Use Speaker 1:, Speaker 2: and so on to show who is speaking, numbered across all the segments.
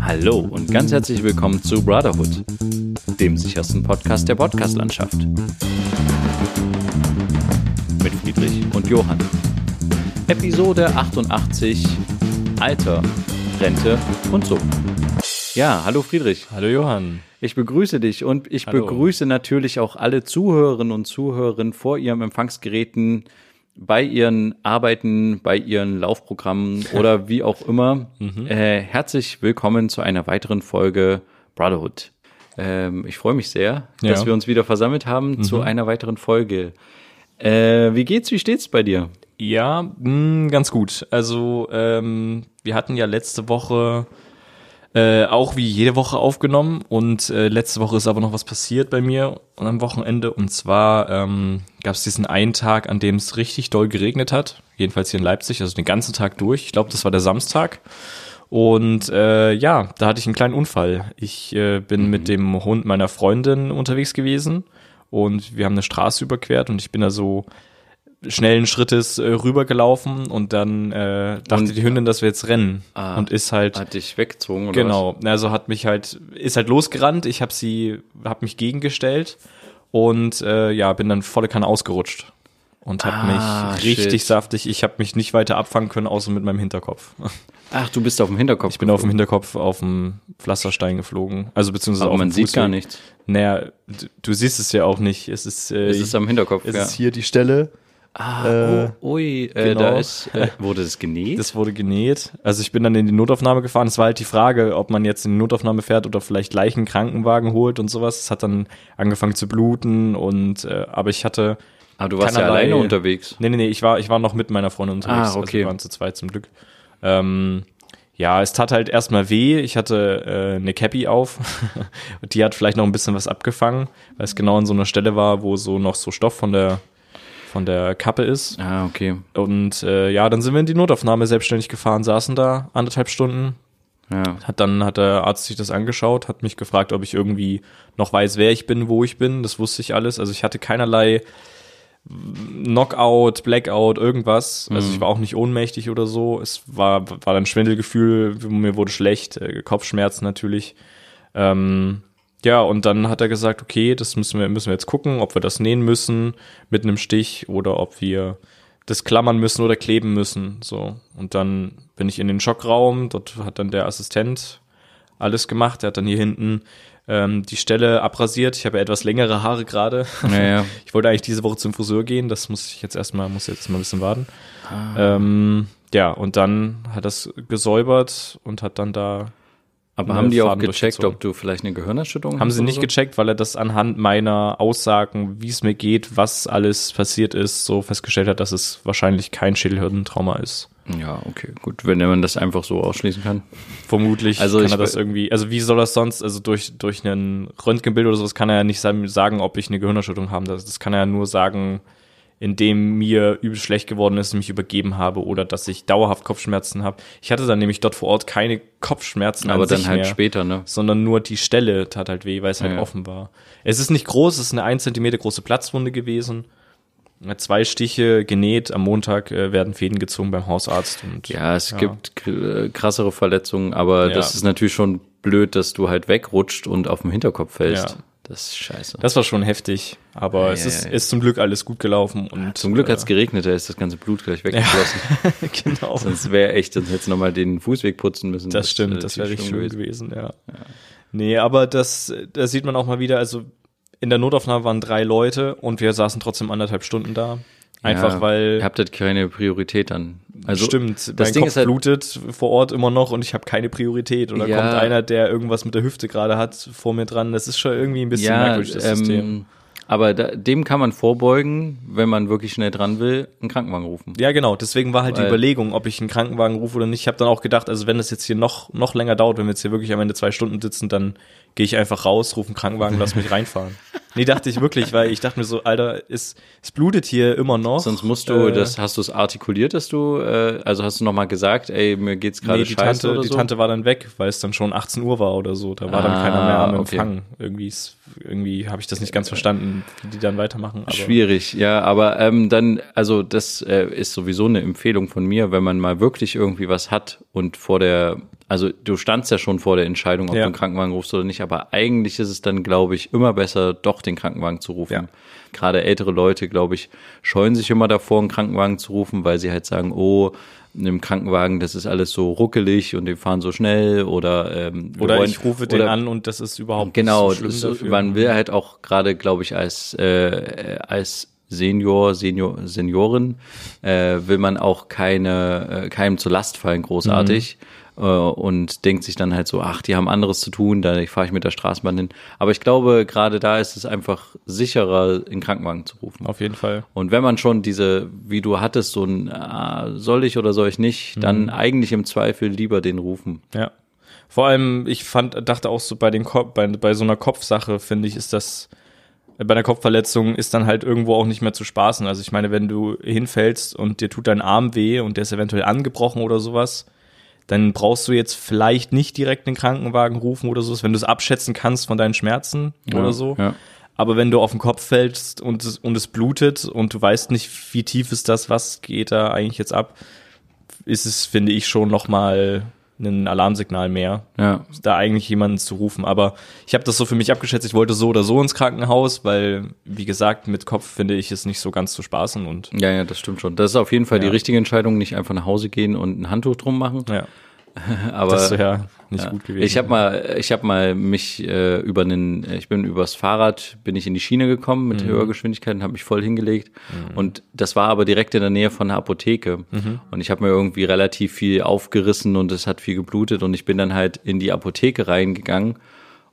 Speaker 1: Hallo und ganz herzlich willkommen zu Brotherhood, dem sichersten Podcast der Podcastlandschaft. Mit Friedrich und Johann. Episode 88 Alter, Rente und so. Ja, hallo Friedrich.
Speaker 2: Hallo Johann.
Speaker 1: Ich begrüße dich und ich
Speaker 2: Hallo.
Speaker 1: begrüße natürlich auch alle Zuhörerinnen und Zuhörer vor ihrem Empfangsgeräten, bei ihren Arbeiten, bei ihren Laufprogrammen oder wie auch immer. Äh, herzlich willkommen zu einer weiteren Folge Brotherhood. Ähm, ich freue mich sehr, dass
Speaker 2: Ja.
Speaker 1: wir uns wieder versammelt haben zu einer weiteren Folge. Äh, wie geht's, wie steht's bei dir?
Speaker 2: Ja, mh, ganz gut. Also ähm, wir hatten ja letzte Woche äh, auch wie jede Woche aufgenommen und äh, letzte Woche ist aber noch was passiert bei mir und am Wochenende und zwar ähm, gab es diesen einen Tag, an dem es richtig doll geregnet hat, jedenfalls hier in Leipzig, also den ganzen Tag durch. Ich glaube, das war der Samstag. Und äh, ja, da hatte ich einen kleinen Unfall. Ich äh, bin mit dem Hund meiner Freundin unterwegs gewesen und wir haben eine Straße überquert und ich bin da so schnellen Schrittes äh, rübergelaufen und dann äh, dachte
Speaker 1: Und-
Speaker 2: die Hündin, dass wir jetzt rennen
Speaker 1: Ah,
Speaker 2: und ist halt
Speaker 1: Hat dich weggezogen oder
Speaker 2: genau, also hat mich halt ist halt losgerannt, ich habe sie habe mich gegengestellt und äh, ja, bin dann volle Kanne ausgerutscht und habe
Speaker 1: Ah,
Speaker 2: mich richtig
Speaker 1: shit.
Speaker 2: saftig, ich habe mich nicht weiter abfangen können außer mit meinem Hinterkopf.
Speaker 1: was? Ach, du bist auf dem Hinterkopf.
Speaker 2: Ich bin auf dem Hinterkopf auf dem Pflasterstein geflogen, also beziehungsweise
Speaker 1: aber
Speaker 2: auf
Speaker 1: man sieht
Speaker 2: Fußweg.
Speaker 1: gar nichts.
Speaker 2: Naja, du, du siehst es ja auch nicht. Es ist, äh,
Speaker 1: Es ist am Hinterkopf,
Speaker 2: es
Speaker 1: ja.
Speaker 2: ist hier die Stelle.
Speaker 1: Ah,
Speaker 2: Äh,
Speaker 1: oh, ui, äh,
Speaker 2: genau.
Speaker 1: da ist, äh, wurde das genäht?
Speaker 2: Das wurde genäht. Also ich bin dann in die Notaufnahme gefahren. Es war halt die Frage, ob man jetzt in die Notaufnahme fährt oder vielleicht Leichen Krankenwagen holt und sowas. Es hat dann angefangen zu bluten und äh, aber ich hatte
Speaker 1: Aber du warst ja alleine unterwegs.
Speaker 2: Nee, nee, nee, ich war ich war noch mit meiner Freundin unterwegs.
Speaker 1: Ah, okay.
Speaker 2: Also wir waren zu zweit zum Glück. Ähm, ja, es tat halt erstmal weh. Ich hatte äh, eine Cappy auf. Die hat vielleicht noch ein bisschen was abgefangen, weil es genau an so einer Stelle war, wo so noch so Stoff von der von der Kappe ist.
Speaker 1: Ah, okay.
Speaker 2: Und äh, ja, dann sind wir in die Notaufnahme selbstständig gefahren, saßen da anderthalb Stunden.
Speaker 1: Ja.
Speaker 2: Hat dann hat der Arzt sich das angeschaut, hat mich gefragt, ob ich irgendwie noch weiß, wer ich bin, wo ich bin. Das wusste ich alles. Also ich hatte keinerlei Knockout, Blackout, irgendwas. Also ich war auch nicht ohnmächtig oder so. Es war war dann Schwindelgefühl, mir wurde schlecht, äh, Kopfschmerzen natürlich. Ähm, ja, und dann hat er gesagt, okay, das müssen wir, müssen wir jetzt gucken, ob wir das nähen müssen mit einem Stich oder ob wir das klammern müssen oder kleben müssen. So. Und dann bin ich in den Schockraum, dort hat dann der Assistent alles gemacht. Er hat dann hier hinten ähm, die Stelle abrasiert. Ich habe ja etwas längere Haare gerade.
Speaker 1: Ja, ja.
Speaker 2: Ich wollte eigentlich diese Woche zum Friseur gehen, das muss ich jetzt erstmal, muss jetzt mal ein bisschen warten. Ähm, ja, und dann hat das gesäubert und hat dann da
Speaker 1: Aber
Speaker 2: Eine
Speaker 1: haben die auch gecheckt, ob du vielleicht eine Gehirnerschütterung
Speaker 2: haben
Speaker 1: hast
Speaker 2: sie
Speaker 1: oder
Speaker 2: nicht
Speaker 1: so?
Speaker 2: gecheckt, weil er das anhand meiner Aussagen, wie es mir geht, was alles passiert ist, so festgestellt hat, dass es wahrscheinlich kein Schädelhirntrauma ist.
Speaker 1: Ja, okay, gut, wenn man das einfach so ausschließen kann.
Speaker 2: Vermutlich
Speaker 1: Also
Speaker 2: kann er das irgendwie, also wie soll das sonst, also durch, durch einen Röntgenbild oder sowas kann er ja nicht sa- sagen, ob ich eine Gehirnerschütterung habe. Das, das kann er ja nur sagen, indem mir übel schlecht geworden ist, mich übergeben habe oder dass ich dauerhaft Kopfschmerzen habe. Ich hatte dann nämlich dort vor Ort keine Kopfschmerzen
Speaker 1: Aber
Speaker 2: an
Speaker 1: dann halt
Speaker 2: mehr,
Speaker 1: später, ne?
Speaker 2: sondern nur die Stelle tat halt weh, weil es halt
Speaker 1: Ja.
Speaker 2: offen war. Es ist nicht groß, es ist eine 1 Zentimeter große Platzwunde gewesen. Zwei Stiche genäht, am Montag äh, werden Fäden gezogen beim Hausarzt. Und
Speaker 1: Ja, es gibt kr- äh, krassere Verletzungen, aber
Speaker 2: Ja.
Speaker 1: das ist natürlich schon blöd, dass du halt wegrutscht und auf dem Hinterkopf fällst.
Speaker 2: Ja.
Speaker 1: Das ist scheiße.
Speaker 2: Das war schon heftig, aber
Speaker 1: Ja,
Speaker 2: es ist,
Speaker 1: ja.
Speaker 2: ist zum Glück alles gut gelaufen und
Speaker 1: Zum Glück
Speaker 2: äh,
Speaker 1: hat's geregnet, da ist das ganze Blut gleich weggeflossen.
Speaker 2: genau.
Speaker 1: Sonst wäre echt, sonst hättest du nochmal den Fußweg putzen müssen.
Speaker 2: Das
Speaker 1: äh,
Speaker 2: stimmt, das wäre richtig schön gewesen, ja. Nee, aber das, da sieht man auch mal wieder, also in der Notaufnahme waren drei Leute und wir saßen trotzdem anderthalb Stunden da. Einfach weil
Speaker 1: Ihr habt halt keine Priorität dann. Also,
Speaker 2: stimmt,
Speaker 1: das
Speaker 2: mein
Speaker 1: Ding
Speaker 2: Kopf
Speaker 1: ist halt,
Speaker 2: blutet vor Ort immer noch und ich habe keine Priorität. Oder
Speaker 1: Ja.
Speaker 2: kommt einer, der irgendwas mit der Hüfte gerade hat, vor mir dran. Das ist schon irgendwie ein bisschen
Speaker 1: ja,
Speaker 2: merkwürdig, das System.
Speaker 1: ähm, aber da, dem kann man vorbeugen, wenn man wirklich schnell dran will, einen Krankenwagen rufen.
Speaker 2: Ja, genau. Deswegen war halt die
Speaker 1: Weil-
Speaker 2: Überlegung, ob ich einen Krankenwagen rufe oder nicht. Ich habe dann auch gedacht, also wenn das jetzt hier noch, noch länger dauert, wenn wir jetzt hier wirklich am Ende zwei Stunden sitzen, dann gehe ich einfach raus, rufe einen Krankenwagen, lass mich reinfahren. Nee, dachte ich wirklich, weil ich dachte mir so, Alter, es, es blutet hier immer noch.
Speaker 1: Sonst musst du,
Speaker 2: Äh,
Speaker 1: das hast du es artikuliert, dass du, äh, also hast du nochmal gesagt, ey, mir geht's gerade
Speaker 2: Nee, die
Speaker 1: scheiße
Speaker 2: Tante,
Speaker 1: oder
Speaker 2: die
Speaker 1: so?
Speaker 2: Tante war dann weg, weil es dann schon 18 Uhr war oder so. Da war dann
Speaker 1: Ah,
Speaker 2: keiner mehr am
Speaker 1: okay.
Speaker 2: Empfang. Irgendwie, ist- irgendwie habe ich das nicht ganz verstanden, wie die dann weitermachen. Aber
Speaker 1: Schwierig, ja, aber ähm, dann, also das äh, ist sowieso eine Empfehlung von mir, wenn man mal wirklich irgendwie was hat und vor der also du standst ja schon vor der Entscheidung, ob
Speaker 2: Ja.
Speaker 1: du einen Krankenwagen rufst oder nicht, aber eigentlich ist es dann, glaube ich, immer besser, doch den Krankenwagen zu rufen.
Speaker 2: Ja.
Speaker 1: Gerade ältere Leute, glaube ich, scheuen sich immer davor, einen Krankenwagen zu rufen, weil sie halt sagen, oh, im Krankenwagen, das ist alles so ruckelig und die fahren so schnell oder ähm,
Speaker 2: Oder
Speaker 1: wollen-
Speaker 2: ich rufe den
Speaker 1: oder-
Speaker 2: an und das ist überhaupt
Speaker 1: Genau,
Speaker 2: nicht so schlimm dafür.
Speaker 1: man will halt auch gerade, glaube ich, als äh, als Senior, Senior, Seniorin äh, will man auch keine äh, keinem zur Last fallen großartig äh, und denkt sich dann halt so, ach, die haben anderes zu tun, da fahre ich mit der Straßenbahn hin. Aber ich glaube, gerade da ist es einfach sicherer, in Krankenwagen zu rufen.
Speaker 2: Auf jeden Fall.
Speaker 1: Und wenn man schon diese, wie du hattest, so ein ah, soll ich oder soll ich nicht, dann eigentlich im Zweifel lieber den rufen.
Speaker 2: Ja. Vor allem, ich fand, dachte auch so bei den Kopf, bei, bei so einer Kopfsache, finde ich, ist das, bei einer Kopfverletzung ist dann halt irgendwo auch nicht mehr zu spaßen. Also ich meine, wenn du hinfällst und dir tut dein Arm weh und der ist eventuell angebrochen oder sowas, dann brauchst du jetzt vielleicht nicht direkt den Krankenwagen rufen oder sowas, wenn du es abschätzen kannst von deinen Schmerzen oder so.
Speaker 1: Ja.
Speaker 2: Aber wenn du auf den Kopf fällst und es, und es blutet und du weißt nicht, wie tief ist das, was geht da eigentlich jetzt ab, ist es, finde ich, schon nochmal ein Alarmsignal mehr,
Speaker 1: Ja.
Speaker 2: da eigentlich jemanden zu rufen. Aber ich habe das so für mich abgeschätzt, ich wollte so oder so ins Krankenhaus, weil, wie gesagt, mit Kopf finde ich es nicht so ganz zu spaßen und
Speaker 1: Ja, ja, das stimmt schon. Das ist auf jeden Fall die
Speaker 2: Ja.
Speaker 1: richtige Entscheidung, nicht einfach nach Hause gehen und ein Handtuch drum machen.
Speaker 2: ja,
Speaker 1: Aber
Speaker 2: das ist ja nicht
Speaker 1: ja.
Speaker 2: gut gewesen.
Speaker 1: ich habe mal, ich habe mal mich äh, über einen, ich bin übers Fahrrad, bin ich in die Schiene gekommen
Speaker 2: Mhm.
Speaker 1: mit höherer Geschwindigkeit und habe mich voll hingelegt. Und das war aber direkt in der Nähe von der Apotheke.
Speaker 2: Mhm.
Speaker 1: Und ich habe mir irgendwie relativ viel aufgerissen und es hat viel geblutet und ich bin dann halt in die Apotheke reingegangen.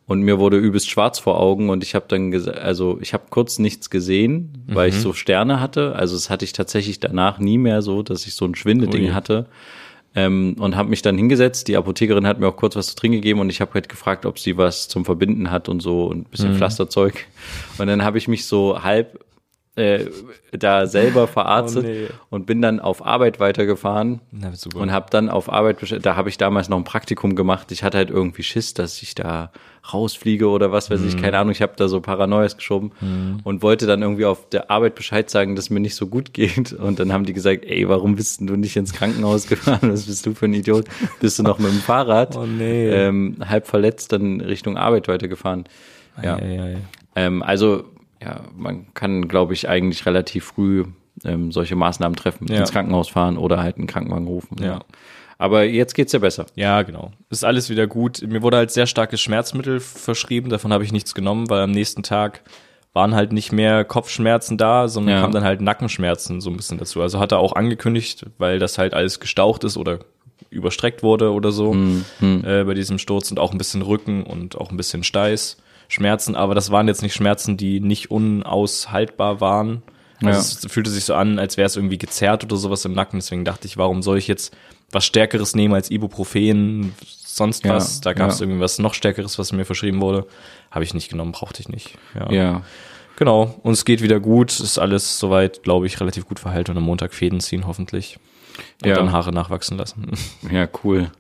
Speaker 1: Und mir wurde übelst schwarz vor Augen und ich habe dann also ich habe kurz nichts gesehen, weil
Speaker 2: Mhm.
Speaker 1: ich so Sterne hatte. Also es hatte ich tatsächlich danach nie mehr so, dass ich so ein Schwindeding
Speaker 2: Ui.
Speaker 1: hatte ähm, und habe mich dann hingesetzt. Die Apothekerin hat mir auch kurz was zu trinken gegeben und ich habe halt gefragt, ob sie was zum Verbinden hat und so und ein bisschen
Speaker 2: Mhm.
Speaker 1: Pflasterzeug. Und dann habe ich mich so halb äh, da selber verarztet
Speaker 2: Oh, nee.
Speaker 1: und bin dann auf Arbeit weitergefahren
Speaker 2: Na,
Speaker 1: und habe dann auf Arbeit, da habe ich damals noch ein Praktikum gemacht. Ich hatte halt irgendwie Schiss, dass ich da rausfliege oder was weiß
Speaker 2: Mhm.
Speaker 1: ich, keine Ahnung. Ich habe da so Paranoias geschoben und wollte dann irgendwie auf der Arbeit Bescheid sagen, dass mir nicht so gut geht. Und dann haben die gesagt, ey, warum bist denn du nicht ins Krankenhaus gefahren? Was bist du für ein Idiot? Bist du noch mit dem Fahrrad?
Speaker 2: Oh, nee.
Speaker 1: Ähm, halb verletzt dann Richtung Arbeit weitergefahren. Ja.
Speaker 2: ja, ja, ja.
Speaker 1: Ähm, also, ja, man kann, glaube ich, eigentlich relativ früh ähm, solche Maßnahmen treffen,
Speaker 2: Ja.
Speaker 1: ins Krankenhaus fahren oder halt einen Krankenwagen rufen.
Speaker 2: Ja.
Speaker 1: Aber jetzt geht's ja besser.
Speaker 2: Ja, genau. Ist alles wieder gut. Mir wurde halt sehr starkes Schmerzmittel verschrieben, davon habe ich nichts genommen, weil am nächsten Tag waren halt nicht mehr Kopfschmerzen da, sondern
Speaker 1: Ja.
Speaker 2: kamen dann halt Nackenschmerzen so ein bisschen dazu. Also hat er auch angekündigt, weil das halt alles gestaucht ist oder überstreckt wurde oder so Äh, bei diesem Sturz und auch ein bisschen Rücken und auch ein bisschen Steiß. Schmerzen, aber das waren jetzt nicht Schmerzen, die nicht unaushaltbar waren. Also
Speaker 1: Ja.
Speaker 2: es fühlte sich so an, als wäre es irgendwie gezerrt oder sowas im Nacken. Deswegen dachte ich, warum soll ich jetzt was Stärkeres nehmen als Ibuprofen, sonst
Speaker 1: Ja,
Speaker 2: was? Da gab es
Speaker 1: ja.
Speaker 2: irgendwie was noch Stärkeres, was mir verschrieben wurde. Habe ich nicht genommen, brauchte ich nicht. Ja.
Speaker 1: Ja.
Speaker 2: Genau. Und es geht wieder gut. Ist alles soweit, glaube ich, relativ gut verhalten und am Montag Fäden ziehen, hoffentlich. Und
Speaker 1: Ja.
Speaker 2: dann Haare nachwachsen lassen.
Speaker 1: Ja, cool.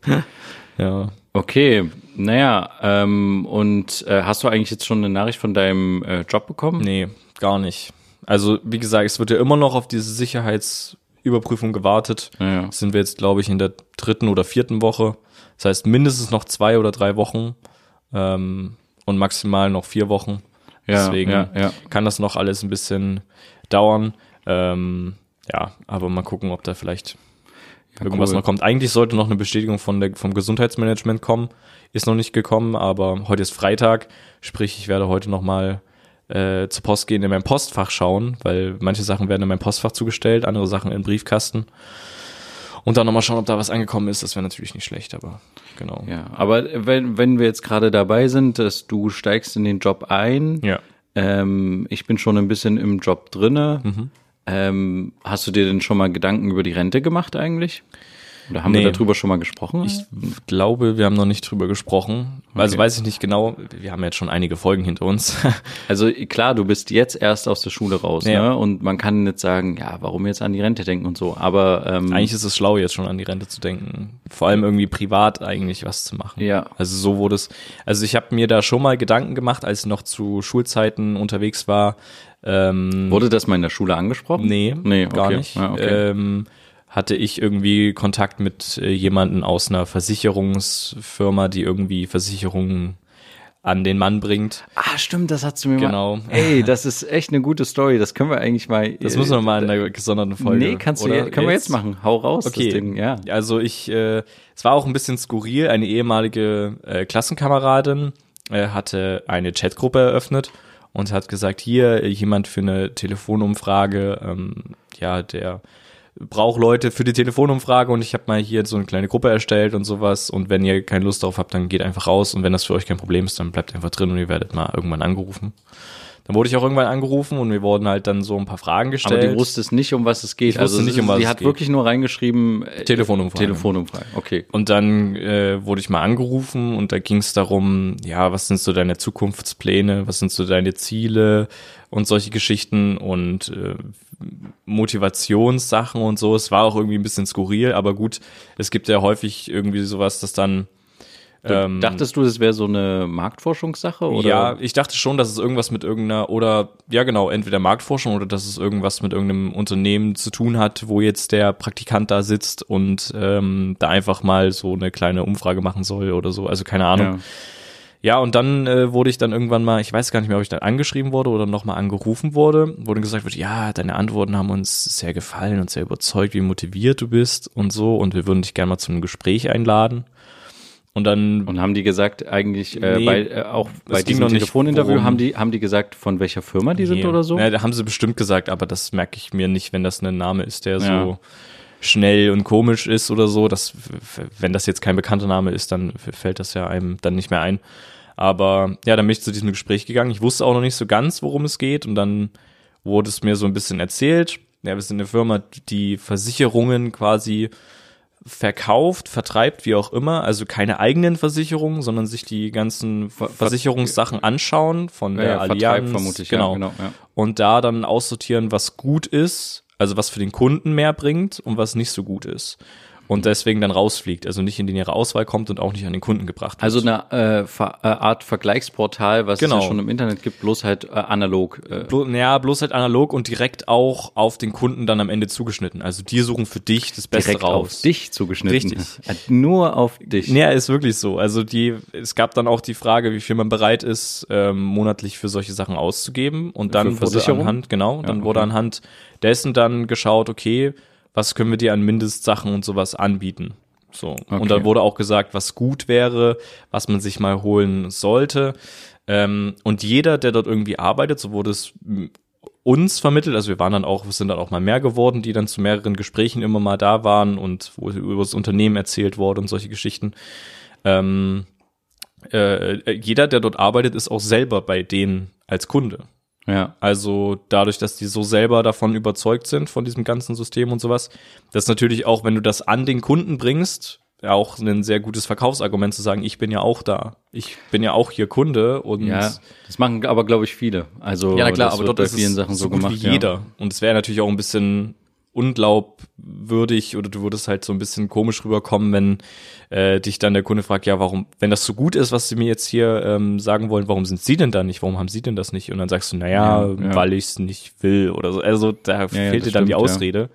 Speaker 2: ja.
Speaker 1: Okay, naja, ähm, und äh, hast du eigentlich jetzt schon eine Nachricht von deinem äh, Job bekommen?
Speaker 2: Nee, gar nicht. Also, wie gesagt, es wird ja immer noch auf diese Sicherheitsüberprüfung gewartet.
Speaker 1: Ja.
Speaker 2: Sind wir jetzt, glaube ich, in der dritten oder vierten Woche. Das heißt, mindestens noch zwei oder drei Wochen ähm, und maximal noch vier Wochen.
Speaker 1: Ja,
Speaker 2: Deswegen
Speaker 1: ja, ja.
Speaker 2: kann das noch alles ein bisschen dauern. Ähm, ja, aber mal gucken, ob da vielleicht irgendwas
Speaker 1: cool.
Speaker 2: noch kommt. Eigentlich sollte noch eine Bestätigung von der, vom Gesundheitsmanagement kommen. Ist noch nicht gekommen, aber heute ist Freitag. Sprich, ich werde heute noch mal äh, zur Post gehen, in mein Postfach schauen, weil manche Sachen werden in mein Postfach zugestellt, andere Sachen in Briefkasten. Und dann nochmal schauen, ob da was angekommen ist. Das wäre natürlich nicht schlecht, aber genau.
Speaker 1: Ja, aber wenn, wenn wir jetzt gerade dabei sind, dass du steigst in den Job ein,
Speaker 2: Ja.
Speaker 1: ähm, ich bin schon ein bisschen im Job drinne.
Speaker 2: Mhm.
Speaker 1: Ähm, hast du dir denn schon mal Gedanken über die Rente gemacht eigentlich? Oder haben
Speaker 2: Nee.
Speaker 1: wir darüber schon mal gesprochen?
Speaker 2: Ich glaube, wir haben noch nicht drüber gesprochen. Also
Speaker 1: Okay.
Speaker 2: weiß ich nicht genau. Wir haben jetzt schon einige Folgen hinter uns.
Speaker 1: Also klar, du bist jetzt erst aus der Schule raus,
Speaker 2: Ja.
Speaker 1: ne? Und man kann jetzt sagen, ja, warum jetzt an die Rente denken und so. Aber ähm,
Speaker 2: eigentlich ist es schlau, jetzt schon an die Rente zu denken. Vor allem irgendwie privat eigentlich was zu machen.
Speaker 1: Ja.
Speaker 2: Also so wurde es. Also ich habe mir da schon mal Gedanken gemacht, als ich noch zu Schulzeiten unterwegs war. Ähm,
Speaker 1: wurde das mal in der Schule angesprochen?
Speaker 2: Nee,
Speaker 1: nee
Speaker 2: gar
Speaker 1: okay.
Speaker 2: nicht.
Speaker 1: Ja, okay.
Speaker 2: ähm, hatte ich irgendwie Kontakt mit äh, jemanden aus einer Versicherungsfirma, die irgendwie Versicherungen an den Mann bringt.
Speaker 1: Ah, stimmt, das hast du mir
Speaker 2: Genau.
Speaker 1: mal. Ey, das ist echt eine gute Story. Das können wir eigentlich mal.
Speaker 2: Das müssen wir mal in einer gesonderten Folge.
Speaker 1: Nee, kannst du
Speaker 2: oder?
Speaker 1: jetzt, können wir jetzt machen. Hau raus,
Speaker 2: Okay.
Speaker 1: das Ding, ja.
Speaker 2: Also ich, äh, es war auch ein bisschen skurril. Eine ehemalige äh, Klassenkameradin äh, hatte eine Chatgruppe eröffnet und hat gesagt, hier äh, jemand für eine Telefonumfrage, ähm, ja, der braucht Leute für die Telefonumfrage und ich habe mal hier so eine kleine Gruppe erstellt und sowas und wenn ihr keine Lust darauf habt, dann geht einfach raus und wenn das für euch kein Problem ist, dann bleibt einfach drin und ihr werdet mal irgendwann angerufen. Dann wurde ich auch irgendwann angerufen und mir wurden halt dann so ein paar Fragen gestellt.
Speaker 1: Aber die wusste es nicht, um was es geht.
Speaker 2: Ich wusste
Speaker 1: also
Speaker 2: nicht, um was
Speaker 1: sie
Speaker 2: es
Speaker 1: hat
Speaker 2: geht.
Speaker 1: wirklich nur reingeschrieben äh,
Speaker 2: Telefonumfrage.
Speaker 1: Telefonumfrage. Okay.
Speaker 2: Und dann äh, wurde ich mal angerufen und da ging es darum, ja, was sind so deine Zukunftspläne, was sind so deine Ziele und solche Geschichten und äh, Motivationssachen und so. Es war auch irgendwie ein bisschen skurril, aber gut, es gibt ja häufig irgendwie sowas, das dann ähm,
Speaker 1: Dachtest du, das wäre so eine Marktforschungssache? Oder?
Speaker 2: ja, ich dachte schon, dass es irgendwas mit irgendeiner oder ja genau, entweder Marktforschung oder dass es irgendwas mit irgendeinem Unternehmen zu tun hat, wo jetzt der Praktikant da sitzt und ähm, da einfach mal so eine kleine Umfrage machen soll oder so. Also keine Ahnung.
Speaker 1: Ja.
Speaker 2: Ja, und dann äh, wurde ich dann irgendwann mal, ich weiß gar nicht mehr, ob ich dann angeschrieben wurde oder nochmal angerufen wurde, wo dann gesagt wird, ja, deine Antworten haben uns sehr gefallen und sehr überzeugt, wie motiviert du bist und so und wir würden dich gerne mal zu einem Gespräch einladen. Und dann
Speaker 1: Und haben die gesagt, eigentlich äh,
Speaker 2: Nee,
Speaker 1: bei, äh, auch bei diesem Telefoninterview,
Speaker 2: worum-
Speaker 1: haben die, haben die gesagt, von welcher Firma die sind
Speaker 2: Nee.
Speaker 1: oder so?
Speaker 2: Ja, da haben sie bestimmt gesagt, aber das merke ich mir nicht, wenn das ein Name ist, der
Speaker 1: Ja.
Speaker 2: so schnell und komisch ist oder so. Das, wenn das jetzt kein bekannter Name ist, dann fällt das ja einem dann nicht mehr ein. Aber ja, dann bin ich zu diesem Gespräch gegangen. Ich wusste auch noch nicht so ganz, worum es geht. Und dann wurde es mir so ein bisschen erzählt. Ja, wir sind eine Firma, die Versicherungen quasi verkauft, vertreibt, wie auch immer. Also keine eigenen Versicherungen, sondern sich die ganzen Ver Versicherungssachen anschauen von
Speaker 1: Ja,
Speaker 2: der
Speaker 1: ja,
Speaker 2: Allianz.
Speaker 1: vermutlich,
Speaker 2: genau.
Speaker 1: ja, genau, ja.
Speaker 2: Und da dann aussortieren, was gut ist, also was für den Kunden mehr bringt und was nicht so gut ist. Und deswegen dann rausfliegt, also nicht in die nähere Auswahl kommt und auch nicht an den Kunden gebracht wird.
Speaker 1: Also eine äh, Ver äh, Art Vergleichsportal, was
Speaker 2: Genau.
Speaker 1: es ja schon im Internet gibt, bloß halt äh, analog. Äh,
Speaker 2: Blo ja, bloß halt analog und direkt auch auf den Kunden dann am Ende zugeschnitten. Also die suchen für dich das Beste
Speaker 1: direkt
Speaker 2: raus.
Speaker 1: auf dich zugeschnitten.
Speaker 2: Richtig.
Speaker 1: Äh, Nur auf dich.
Speaker 2: Ja, ist wirklich so. Also die, es gab dann auch die Frage, wie viel man bereit ist, ähm, monatlich für solche Sachen auszugeben. Und dann wurde anhand, genau, dann
Speaker 1: Ja,
Speaker 2: wurde
Speaker 1: okay.
Speaker 2: anhand dessen dann geschaut, okay, was können wir dir an Mindestsachen und sowas anbieten? So.
Speaker 1: Okay.
Speaker 2: Und dann wurde auch gesagt, was gut wäre, was man sich mal holen sollte. Ähm, und jeder, der dort irgendwie arbeitet, so wurde es m, uns vermittelt, also wir waren dann auch, es sind dann auch mal mehr geworden, die dann zu mehreren Gesprächen immer mal da waren und wo über das Unternehmen erzählt wurde und solche Geschichten. Ähm, äh, jeder, der dort arbeitet, ist auch selber bei denen als Kunde.
Speaker 1: Ja.
Speaker 2: Also dadurch, dass die so selber davon überzeugt sind, von diesem ganzen System und sowas, das ist natürlich auch, wenn du das an den Kunden bringst, ja auch ein sehr gutes Verkaufsargument zu sagen, ich bin ja auch da. Ich bin ja auch hier Kunde und
Speaker 1: Ja, das machen aber, glaube ich, viele. Also
Speaker 2: ja, na klar, aber dort
Speaker 1: bei
Speaker 2: ist
Speaker 1: vielen Sachen
Speaker 2: so,
Speaker 1: so,
Speaker 2: gut
Speaker 1: gemacht.
Speaker 2: wie jeder. Und es wäre natürlich auch ein bisschen unglaubwürdig oder du würdest halt so ein bisschen komisch rüberkommen, wenn äh, dich dann der Kunde fragt, ja, warum, wenn das so gut ist, was sie mir jetzt hier ähm, sagen wollen, warum sind sie denn da nicht? Warum haben sie denn das nicht? Und dann sagst du, naja,
Speaker 1: Ja, ja.
Speaker 2: weil ich es nicht will oder so. Also da
Speaker 1: ja,
Speaker 2: fehlt dir dann die
Speaker 1: stimmt, ja.
Speaker 2: Ausrede.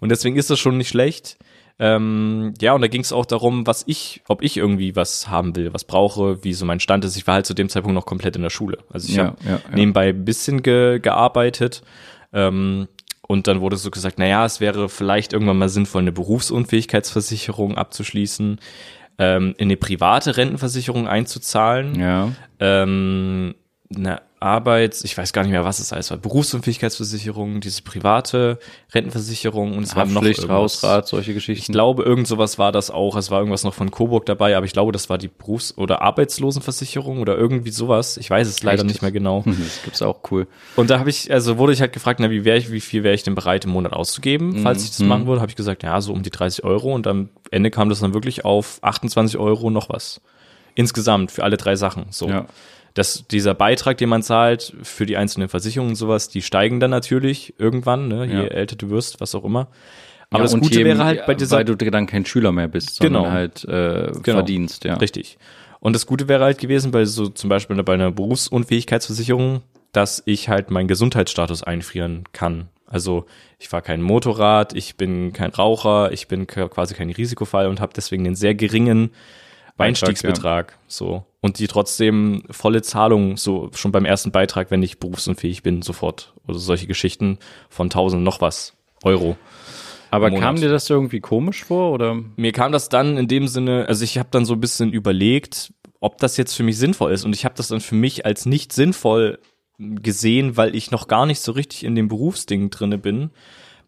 Speaker 2: Und deswegen ist das schon nicht schlecht. Ähm, ja, und da ging es auch darum, was ich, ob ich irgendwie was haben will, was brauche, wie so mein Stand ist. Ich war halt zu dem Zeitpunkt noch komplett in der Schule. Also ich habe nebenbei ein bisschen ge gearbeitet. Ähm, und dann wurde so gesagt, naja, es wäre vielleicht irgendwann mal sinnvoll, eine Berufsunfähigkeitsversicherung abzuschließen, ähm, in eine private Rentenversicherung einzuzahlen,
Speaker 1: Ja.
Speaker 2: ähm, eine Arbeits-, ich weiß gar nicht mehr, was es alles war, Berufsunfähigkeitsversicherung, diese private Rentenversicherung und es war noch irgendwas.
Speaker 1: Hausrat, solche
Speaker 2: Ich
Speaker 1: Geschichten.
Speaker 2: glaube, irgend sowas war das auch. Es war irgendwas noch von Coburg dabei, aber ich glaube, das war die Berufs- oder Arbeitslosenversicherung oder irgendwie sowas. Ich weiß es leider
Speaker 1: Echt?
Speaker 2: nicht mehr genau.
Speaker 1: Das gibt's auch cool.
Speaker 2: Und da habe ich, also wurde ich halt gefragt, na, wie, wär ich, wie viel wäre ich denn bereit im Monat auszugeben, falls ich das machen würde, habe ich gesagt, ja, so um die 30 Euro und am Ende kam das dann wirklich auf 28 Euro noch was. Insgesamt für alle drei Sachen. So.
Speaker 1: Ja.
Speaker 2: Das, dieser Beitrag, den man zahlt für die einzelnen Versicherungen und sowas, die steigen dann natürlich irgendwann, ne, je
Speaker 1: Ja.
Speaker 2: älter du wirst, was auch immer. Aber
Speaker 1: ja,
Speaker 2: das Gute
Speaker 1: je-
Speaker 2: wäre halt bei dieser
Speaker 1: Weil du dann kein Schüler mehr bist, sondern
Speaker 2: Genau.
Speaker 1: halt äh,
Speaker 2: Genau.
Speaker 1: verdienst, ja.
Speaker 2: Richtig. Und das Gute wäre halt gewesen, bei so zum Beispiel bei einer Berufsunfähigkeitsversicherung, dass ich halt meinen Gesundheitsstatus einfrieren kann. Also ich fahre kein Motorrad, ich bin kein Raucher, ich bin quasi kein Risikofall und habe deswegen einen sehr geringen Einstiegsbetrag. Ja. So. Und die trotzdem volle Zahlung, so schon beim ersten Beitrag, wenn ich berufsunfähig bin, sofort. Oder solche Geschichten von 1000 noch was Euro.
Speaker 1: Aber kam dir das irgendwie komisch vor oder?
Speaker 2: Mir kam das dann in dem Sinne, also ich habe dann so ein bisschen überlegt, ob das jetzt für mich sinnvoll ist und ich habe das dann für mich als nicht sinnvoll gesehen, weil ich noch gar nicht so richtig in dem Berufsding drinne bin.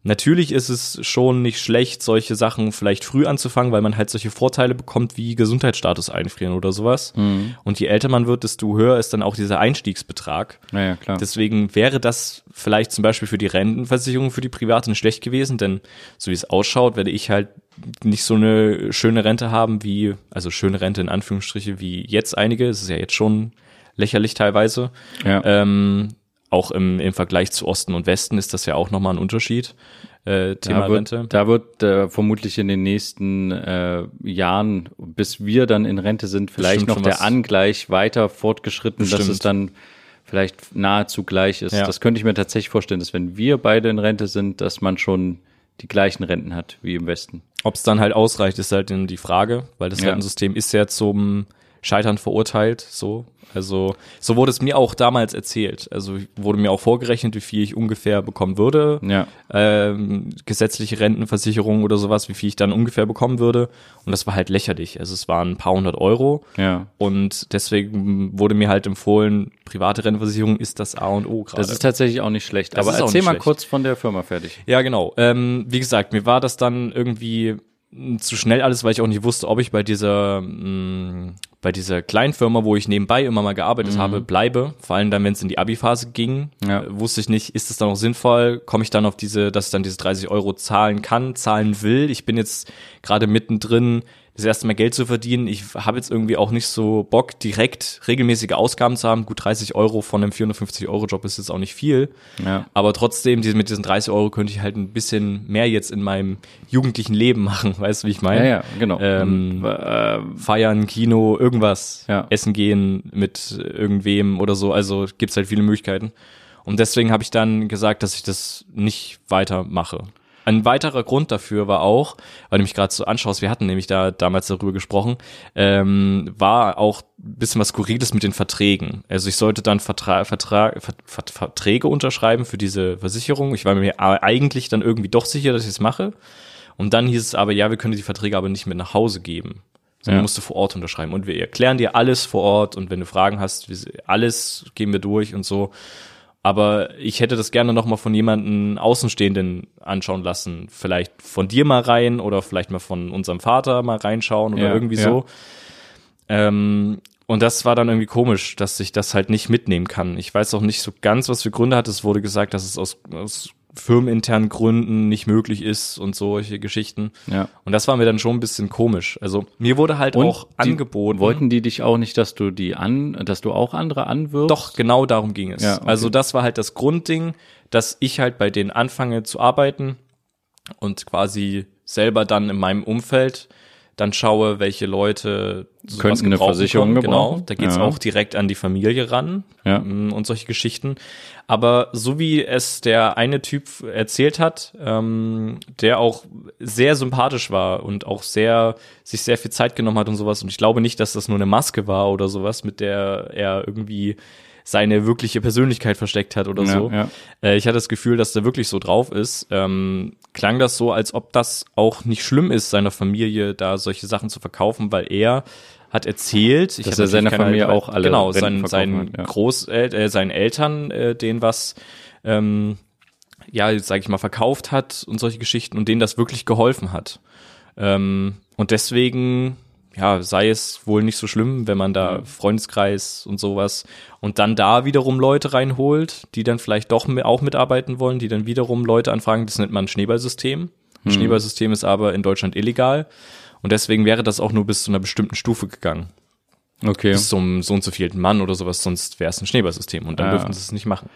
Speaker 2: Natürlich ist es schon nicht schlecht, solche Sachen vielleicht früh anzufangen, weil man halt solche Vorteile bekommt wie Gesundheitsstatus einfrieren oder sowas. Mhm. Und je älter man wird, desto höher ist dann auch dieser Einstiegsbetrag.
Speaker 1: Naja, klar.
Speaker 2: Deswegen wäre das vielleicht zum Beispiel für die Rentenversicherung für die Privaten schlecht gewesen, denn so wie es ausschaut, werde ich halt nicht so eine schöne Rente haben wie, also schöne Rente in Anführungsstriche wie jetzt einige. Es ist ja jetzt schon lächerlich teilweise.
Speaker 1: Ja.
Speaker 2: Ähm, auch im, im Vergleich zu Osten und Westen ist das ja auch nochmal ein Unterschied. Äh, Thema
Speaker 1: da wird,
Speaker 2: Rente.
Speaker 1: Da wird äh, vermutlich in den nächsten äh, Jahren, bis wir dann in Rente sind, vielleicht Bestimmt noch der Angleich weiter fortgeschritten, Bestimmt. dass es dann vielleicht nahezu gleich ist. Ja. Das könnte ich mir tatsächlich vorstellen, dass wenn wir beide in Rente sind, dass man schon die gleichen Renten hat wie im Westen.
Speaker 2: Ob es dann halt ausreicht, ist halt die Frage, weil das ja. Rentensystem ist ja zum Scheitern verurteilt, so. Also, so wurde es mir auch damals erzählt. Also wurde mir auch vorgerechnet, wie viel ich ungefähr bekommen würde.
Speaker 1: Ja.
Speaker 2: Ähm, gesetzliche Rentenversicherung oder sowas, wie viel ich dann ungefähr bekommen würde. Und das war halt lächerlich. Also es waren ein paar hundert Euro.
Speaker 1: Ja.
Speaker 2: Und deswegen wurde mir halt empfohlen, private Rentenversicherung ist das A und O gerade.
Speaker 1: Das ist tatsächlich auch nicht schlecht. Das Aber erzähl mal schlecht. kurz von der Firma fertig.
Speaker 2: Ja, genau. Ähm, wie gesagt, mir war das dann irgendwie zu schnell alles, weil ich auch nicht wusste, ob ich bei dieser mh, mm, bei dieser kleinen Firma, wo ich nebenbei immer mal gearbeitet mhm. habe, bleibe. Vor allem dann, wenn es in die Abi-Phase ging, ja. äh, wusste ich nicht, ist es dann noch sinnvoll? Komme ich dann auf diese, dass ich dann diese 30 Euro zahlen kann, zahlen will? Ich bin jetzt gerade mittendrin das erste Mal Geld zu verdienen. Ich habe jetzt irgendwie auch nicht so Bock, direkt regelmäßige Ausgaben zu haben. Gut, 30 Euro von einem 450-Euro-Job ist jetzt auch nicht viel.
Speaker 1: Ja.
Speaker 2: Aber trotzdem, mit diesen 30 Euro könnte ich halt ein bisschen mehr jetzt in meinem jugendlichen Leben machen. Weißt du, wie ich meine?
Speaker 1: Ja, ja, genau.
Speaker 2: Ähm, ähm, feiern, Kino, irgendwas.
Speaker 1: Ja.
Speaker 2: Essen gehen mit irgendwem oder so. Also gibt's halt viele Möglichkeiten. Und deswegen habe ich dann gesagt, dass ich das nicht weitermache. Ein weiterer Grund dafür war auch, weil du mich gerade so anschaust, wir hatten nämlich da damals darüber gesprochen, ähm, war auch ein bisschen was Skurriles mit den Verträgen. Also ich sollte dann Vertra Vertra Vert Verträge unterschreiben für diese Versicherung. Ich war mir eigentlich dann irgendwie doch sicher, dass ich es mache. Und dann hieß es aber, ja, wir können die Verträge aber nicht mit nach Hause geben. Sondern ja. musst du vor Ort unterschreiben. Und wir erklären dir alles vor Ort und wenn du Fragen hast, alles gehen wir durch und so. Aber ich hätte das gerne nochmal von jemandem Außenstehenden anschauen lassen. Vielleicht von dir mal rein oder vielleicht mal von unserem Vater mal reinschauen oder ja, irgendwie ja. so. Ähm, und das war dann irgendwie komisch, dass ich das halt nicht mitnehmen kann. Ich weiß auch nicht so ganz, was für Gründe hat. Es wurde gesagt, dass es aus, aus firmeninternen Gründen nicht möglich ist und solche Geschichten.
Speaker 1: Ja.
Speaker 2: Und das war mir dann schon ein bisschen komisch. Also mir wurde halt und auch angeboten.
Speaker 1: Wollten die dich auch nicht, dass du die an, dass du auch andere anwirbst?
Speaker 2: Doch, genau darum ging es.
Speaker 1: Ja, okay.
Speaker 2: Also das war halt das Grundding, dass ich halt bei denen anfange zu arbeiten und quasi selber dann in meinem Umfeld dann schaue, welche Leute
Speaker 1: könnten eine Versicherung
Speaker 2: können. Genau, da geht's ja. auch direkt an die Familie ran
Speaker 1: ja.
Speaker 2: Mm, und solche Geschichten. Aber so wie es der eine Typ erzählt hat, ähm, der auch sehr sympathisch war und auch sehr sich sehr viel Zeit genommen hat und sowas. Und ich glaube nicht, dass das nur eine Maske war oder sowas, mit der er irgendwie seine wirkliche Persönlichkeit versteckt hat oder
Speaker 1: ja,
Speaker 2: so.
Speaker 1: Ja.
Speaker 2: Äh, ich hatte das Gefühl, dass der wirklich so drauf ist. Ähm, klang das so, als ob das auch nicht schlimm ist, seiner Familie da solche Sachen zu verkaufen, weil er hat erzählt,
Speaker 1: ich dass er seiner Familie auch alle
Speaker 2: genau seinen seinen ja. Großel äh, seinen Eltern äh, denen was ähm, ja sag ich mal verkauft hat und solche Geschichten und denen das wirklich geholfen hat ähm, und deswegen ja, sei es wohl nicht so schlimm, wenn man da Freundeskreis und sowas und dann da wiederum Leute reinholt, die dann vielleicht doch auch mitarbeiten wollen, die dann wiederum Leute anfragen. Das nennt man Schneeballsystem. Ein hm. Schneeballsystem ist aber in Deutschland illegal und deswegen wäre das auch nur bis zu einer bestimmten Stufe gegangen.
Speaker 1: Okay.
Speaker 2: Bis zum so und so vielten Mann oder sowas, sonst wäre es ein Schneeballsystem und dann ja. dürften sie es nicht machen.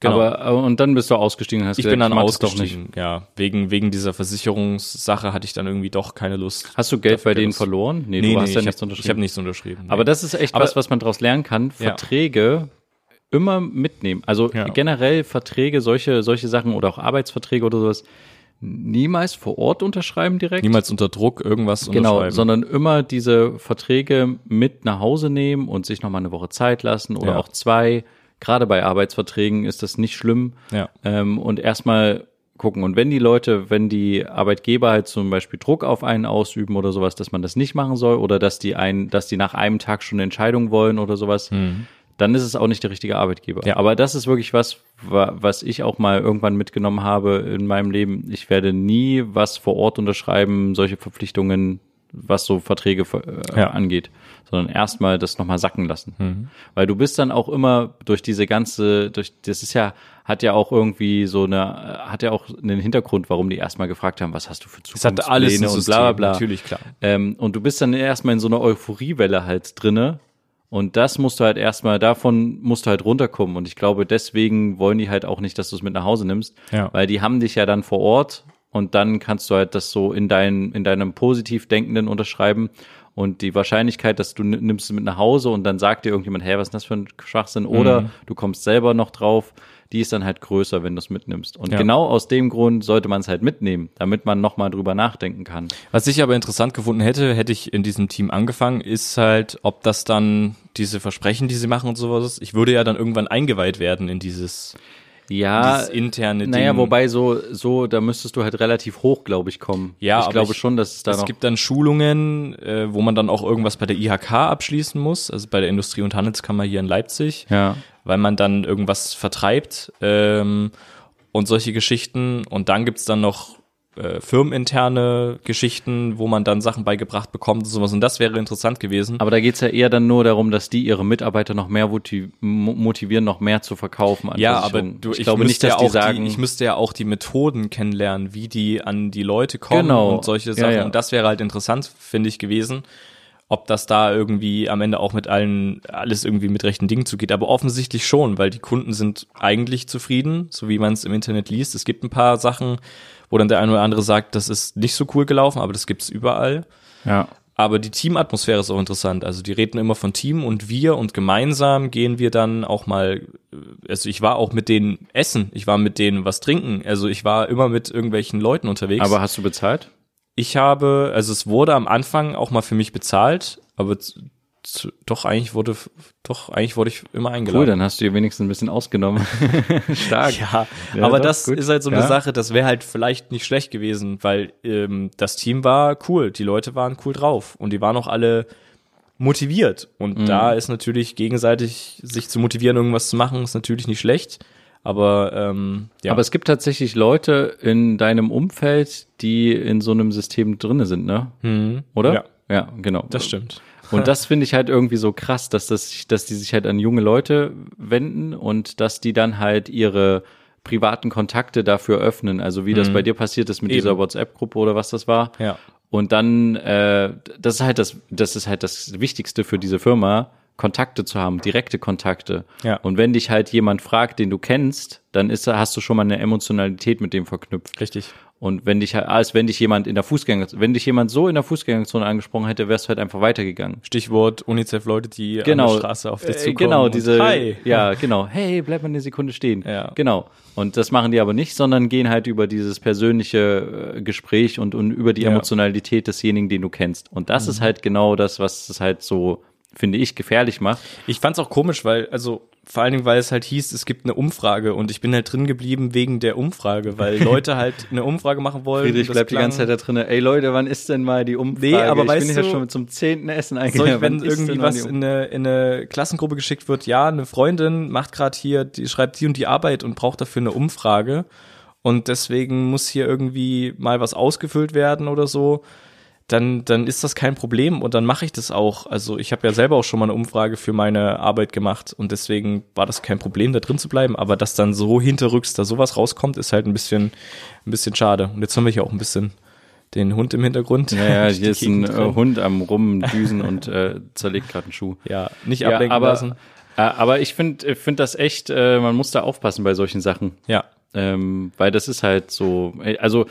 Speaker 1: Genau. Aber, und dann bist du ausgestiegen,
Speaker 2: hast Ich gesagt, bin dann ich ausgestiegen, ja. Wegen, wegen dieser Versicherungssache hatte ich dann irgendwie doch keine Lust.
Speaker 1: Hast du Geld bei denen Lust. verloren?
Speaker 2: Nee, nee, du nee, hast ja nichts unterschrieben. Ich habe nichts unterschrieben.
Speaker 1: Nee. Aber das ist echt Aber was, was man daraus lernen kann. Verträge immer mitnehmen. Also
Speaker 2: Ja.
Speaker 1: generell Verträge, solche, solche Sachen oder auch Arbeitsverträge oder sowas, niemals vor Ort unterschreiben direkt.
Speaker 2: Niemals unter Druck irgendwas
Speaker 1: Genau,
Speaker 2: unterschreiben.
Speaker 1: sondern immer diese Verträge mit nach Hause nehmen und sich nochmal eine Woche Zeit lassen oder
Speaker 2: Ja.
Speaker 1: auch zwei. Gerade bei Arbeitsverträgen ist das nicht schlimm.
Speaker 2: Ja.
Speaker 1: Ähm, und erstmal gucken. Und wenn die Leute, wenn die Arbeitgeber halt zum Beispiel Druck auf einen ausüben oder sowas, dass man das nicht machen soll oder dass die ein, dass die nach einem Tag schon eine Entscheidung wollen oder sowas, dann ist es auch nicht der richtige Arbeitgeber.
Speaker 2: Mhm. Ja.
Speaker 1: Aber das ist wirklich was, wa- was ich auch mal irgendwann mitgenommen habe in meinem Leben. Ich werde nie was vor Ort unterschreiben, solche Verpflichtungen, was so Verträge äh,
Speaker 2: Ja.
Speaker 1: angeht, sondern erstmal das nochmal sacken lassen. Weil du bist dann auch immer durch diese ganze, durch, das ist ja, hat ja auch irgendwie so eine, äh, hat ja auch einen Hintergrund, warum die erstmal gefragt haben, was hast du für
Speaker 2: es hat alles
Speaker 1: Zukunftspläne und
Speaker 2: System,
Speaker 1: bla bla bla.
Speaker 2: natürlich, klar.
Speaker 1: Ähm, und du bist dann erstmal in so einer Euphoriewelle halt drinne. Und das musst du halt erstmal, davon musst du halt runterkommen. Und ich glaube, deswegen wollen die halt auch nicht, dass du es mit nach Hause nimmst.
Speaker 2: Ja.
Speaker 1: Weil die haben dich ja dann vor Ort und dann kannst du halt das so in, dein, in deinem positiv Denkenden unterschreiben. Und die Wahrscheinlichkeit, dass du nimmst es mit nach Hause und dann sagt dir irgendjemand, hey, was ist das für ein Schwachsinn? Oder
Speaker 2: Mhm.
Speaker 1: du kommst selber noch drauf, die ist dann halt größer, wenn du es mitnimmst. Und
Speaker 2: Ja.
Speaker 1: genau aus dem Grund sollte man es halt mitnehmen, damit man nochmal drüber nachdenken kann.
Speaker 2: Was ich aber interessant gefunden hätte, hätte ich in diesem Team angefangen, ist halt, ob das dann diese Versprechen, die sie machen und sowas, ich würde ja dann irgendwann eingeweiht werden in dieses,
Speaker 1: Ja,
Speaker 2: dieses interne
Speaker 1: Naja,
Speaker 2: Ding.
Speaker 1: wobei so, so, da müsstest du halt relativ hoch, glaube ich, kommen.
Speaker 2: Ja,
Speaker 1: ich glaube
Speaker 2: ich-
Speaker 1: schon, dass es da
Speaker 2: es
Speaker 1: noch.
Speaker 2: gibt dann Schulungen, äh, wo man dann auch irgendwas bei der IHK abschließen muss, also bei der Industrie- und Handelskammer hier in Leipzig,
Speaker 1: ja.
Speaker 2: weil man dann irgendwas vertreibt ähm, und solche Geschichten. Und dann gibt's dann noch äh, firmeninterne Geschichten, wo man dann Sachen beigebracht bekommt und sowas. Und das wäre interessant gewesen.
Speaker 1: Aber da geht's ja eher dann nur darum, dass die ihre Mitarbeiter noch mehr motiv mo- motivieren, noch mehr zu verkaufen.
Speaker 2: Ja, aber du, ich,
Speaker 1: ich glaube nicht, dass
Speaker 2: ja
Speaker 1: die sagen,
Speaker 2: die, ich müsste ja auch die Methoden kennenlernen, wie die an die Leute kommen
Speaker 1: Genau.
Speaker 2: und solche
Speaker 1: Ja,
Speaker 2: Sachen.
Speaker 1: ja.
Speaker 2: Und das wäre halt interessant, finde ich, gewesen, ob das da irgendwie am Ende auch mit allen, alles irgendwie mit rechten Dingen zugeht. Aber offensichtlich schon, weil die Kunden sind eigentlich zufrieden, so wie man es im Internet liest. Es gibt ein paar Sachen, wo dann der eine oder andere sagt, das ist nicht so cool gelaufen, aber das gibt's überall.
Speaker 1: ja.
Speaker 2: Aber die Teamatmosphäre ist auch interessant. Also die reden immer von Team und wir und gemeinsam gehen wir dann auch mal, also ich war auch mit denen essen, ich war mit denen was trinken. Also ich war immer mit irgendwelchen Leuten unterwegs.
Speaker 1: Aber hast du bezahlt?
Speaker 2: Ich habe, also es wurde am Anfang auch mal für mich bezahlt, aber doch eigentlich wurde, doch eigentlich wurde ich immer eingeladen.
Speaker 1: Cool, dann hast du dir wenigstens ein bisschen ausgenommen. Stark.
Speaker 2: Ja,
Speaker 1: Ja,
Speaker 2: aber
Speaker 1: doch,
Speaker 2: das
Speaker 1: gut.
Speaker 2: ist halt so eine
Speaker 1: Ja.
Speaker 2: Sache, das wäre halt vielleicht nicht schlecht gewesen, weil ähm, das Team war cool, die Leute waren cool drauf und die waren auch alle motiviert. Und
Speaker 1: Mhm.
Speaker 2: da ist natürlich gegenseitig sich zu motivieren, irgendwas zu machen, ist natürlich nicht schlecht. Aber ähm, ja,
Speaker 1: Aber es gibt tatsächlich Leute in deinem Umfeld, die in so einem System drinne sind, ne? Oder?
Speaker 2: Mhm. Ja.
Speaker 1: Ja, genau.
Speaker 2: das stimmt.
Speaker 1: Und das finde ich halt irgendwie so krass, dass das, dass die sich halt an junge Leute wenden und dass die dann halt ihre privaten Kontakte dafür öffnen. Also wie das bei dir passiert ist mit
Speaker 2: Mhm. Eben.
Speaker 1: dieser WhatsApp-Gruppe oder was das war.
Speaker 2: Ja.
Speaker 1: Und dann, äh, das ist halt das, das ist halt das Wichtigste für diese Firma, Kontakte zu haben, direkte Kontakte.
Speaker 2: Ja.
Speaker 1: Und wenn dich halt jemand fragt, den du kennst, dann ist, hast du schon mal eine Emotionalität mit dem verknüpft.
Speaker 2: Richtig.
Speaker 1: Und wenn dich halt, als wenn dich jemand in der Fußgänger, wenn dich jemand so in der Fußgängerzone angesprochen hätte, wärst du halt einfach weitergegangen.
Speaker 2: Stichwort UNICEF-Leute, die
Speaker 1: Genau.
Speaker 2: an der Straße auf dich
Speaker 1: Äh,
Speaker 2: zukommen.
Speaker 1: Genau,
Speaker 2: und,
Speaker 1: diese,
Speaker 2: Hi.
Speaker 1: ja, genau. Hey, bleib mal eine Sekunde stehen.
Speaker 2: Ja.
Speaker 1: Genau. Und das machen die aber nicht, sondern gehen halt über dieses persönliche äh, Gespräch und, und über die
Speaker 2: Ja. Mhm.
Speaker 1: Emotionalität desjenigen, den du kennst. Und das ist halt genau das, was es halt so, finde ich, gefährlich macht.
Speaker 2: Ich fand's auch komisch, weil, also vor allen Dingen, weil es halt hieß, es gibt eine Umfrage und ich bin halt drin geblieben wegen der Umfrage, weil Leute halt eine Umfrage machen wollen.
Speaker 1: Friedrich bleibt die ganze Zeit da drin. Ey Leute, wann ist denn mal die Umfrage?
Speaker 2: Nee, aber
Speaker 1: ich
Speaker 2: weißt
Speaker 1: bin ja
Speaker 2: du,
Speaker 1: schon zum zehnten Essen
Speaker 2: So,
Speaker 1: eingeladen.
Speaker 2: wenn irgendwie was in eine, in eine Klassengruppe geschickt wird, ja, eine Freundin macht gerade hier, die schreibt die und die Arbeit und braucht dafür eine Umfrage und deswegen muss hier irgendwie mal was ausgefüllt werden oder so, dann, dann ist das kein Problem und dann mache ich das auch. Also ich habe ja selber auch schon mal eine Umfrage für meine Arbeit gemacht und deswegen war das kein Problem, da drin zu bleiben. Aber dass dann so hinterrücks da sowas rauskommt, ist halt ein bisschen, ein bisschen schade. Und jetzt haben wir hier auch ein bisschen den Hund im Hintergrund.
Speaker 1: Ja, ja,
Speaker 2: Die
Speaker 1: hier ist ein äh,
Speaker 2: drin.
Speaker 1: Hund am Rumdüsen und äh, zerlegt gerade einen Schuh.
Speaker 2: Ja, nicht
Speaker 1: Ja,
Speaker 2: ablenken
Speaker 1: aber,
Speaker 2: lassen.
Speaker 1: äh, aber ich finde find das echt, äh, man muss da aufpassen bei solchen Sachen.
Speaker 2: Ja.
Speaker 1: Ähm, weil das ist halt so, also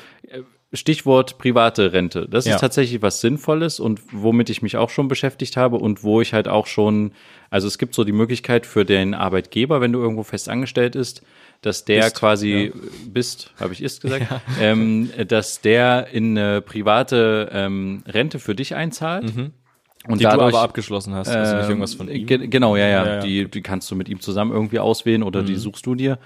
Speaker 1: Stichwort private Rente. Das
Speaker 2: Ja.
Speaker 1: ist tatsächlich was Sinnvolles und womit ich mich auch schon beschäftigt habe und wo ich halt auch schon, also es gibt so die Möglichkeit für den Arbeitgeber, wenn du irgendwo fest angestellt ist, dass der
Speaker 2: Bist,
Speaker 1: quasi bist, habe ich ist gesagt, ähm, dass der in eine private ähm, Rente für dich einzahlt. Und
Speaker 2: Mhm. Die du aber abgeschlossen hast, also nicht irgendwas von
Speaker 1: ähm,
Speaker 2: ihm.
Speaker 1: ge- Genau, ja, ja.
Speaker 2: Ja, ja,
Speaker 1: die, die kannst du mit ihm zusammen irgendwie auswählen oder
Speaker 2: Mhm.
Speaker 1: die suchst du dir.